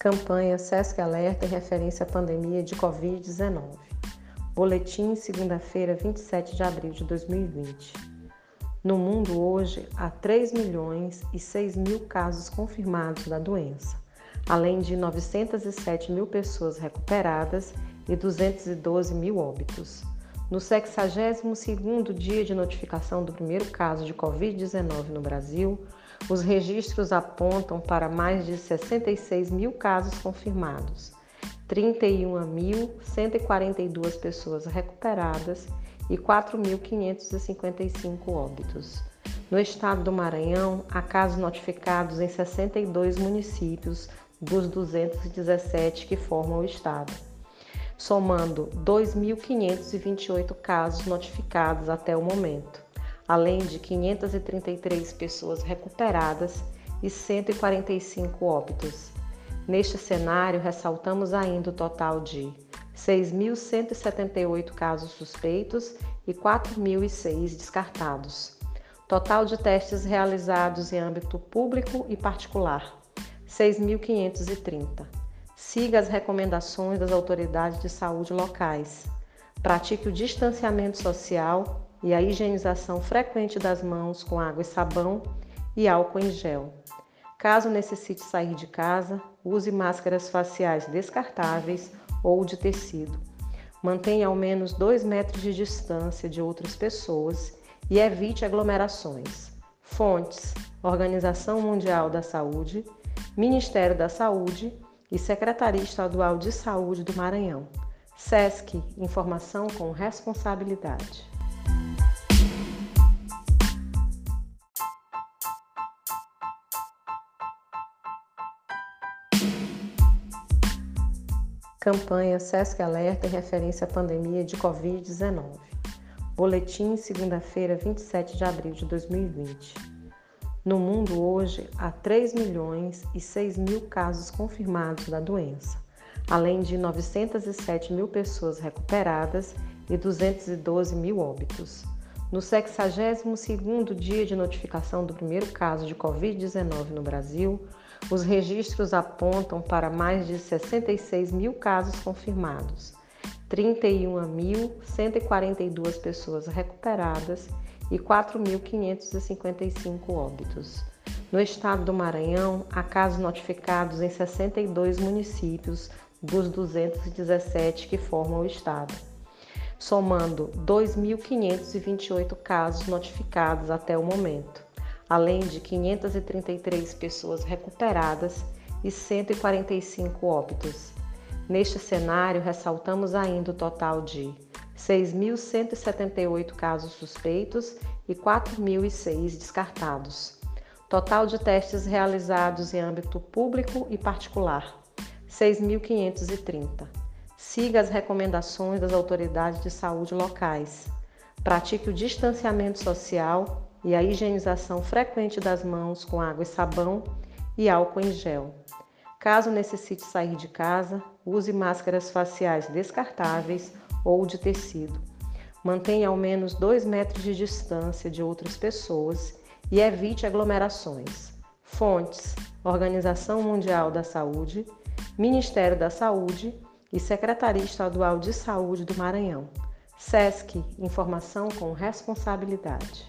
Campanha SESC Alerta em referência à pandemia de Covid-19. Boletim, segunda-feira, 27 de abril de 2020. No mundo hoje, há 3 milhões e 6 mil casos confirmados da doença, além de 907 mil pessoas recuperadas e 212 mil óbitos. No 62º dia de notificação do primeiro caso de Covid-19 no Brasil, os registros apontam para mais de 66 mil casos confirmados, 31.142 pessoas recuperadas e 4.555 óbitos. No estado do Maranhão, há casos notificados em 62 municípios dos 217 que formam o estado somando 2.528 casos notificados até o momento, além de 533 pessoas recuperadas e 145 óbitos. Neste cenário, ressaltamos ainda o total de 6.178 casos suspeitos e 4.006 descartados. Total de testes realizados em âmbito público e particular: 6.530. Siga as recomendações das autoridades de saúde locais. Pratique o distanciamento social e a higienização frequente das mãos com água e sabão e álcool em gel. Caso necessite sair de casa, use máscaras faciais descartáveis ou de tecido. Mantenha ao menos 2 metros de distância de outras pessoas e evite aglomerações. Fontes: Organização Mundial da Saúde, Ministério da Saúde e Secretaria Estadual de Saúde do Maranhão. SESC Informação com responsabilidade. Campanha SESC Alerta em referência à pandemia de Covid-19. Boletim, segunda-feira, 27 de abril de 2020. No mundo hoje, há 3 milhões e 6 mil casos confirmados da doença, além de 907 mil pessoas recuperadas e 212 mil óbitos. No 62º dia de notificação do primeiro caso de Covid-19 no Brasil, os registros apontam para mais de 66 mil casos confirmados, 31.142 pessoas recuperadas e 4.555 óbitos. No estado do Maranhão, há casos notificados em 62 municípios dos 217 que formam o estado, somando 2.528 casos notificados até o momento, além de 533 pessoas recuperadas e 145 óbitos. Neste cenário, ressaltamos ainda o total de 6.178 casos suspeitos e 4.006 descartados. Total de testes realizados em âmbito público e particular: 6.530. Siga as recomendações das autoridades de saúde locais. Pratique o distanciamento social e a higienização frequente das mãos com água e sabão e álcool em gel. Caso necessite sair de casa, use máscaras faciais descartáveis ou de tecido. Mantenha ao menos 2 metros de distância de outras pessoas e evite aglomerações. Fontes: Organização Mundial da Saúde, Ministério da Saúde e Secretaria Estadual de Saúde do Maranhão. SESC Informação com responsabilidade.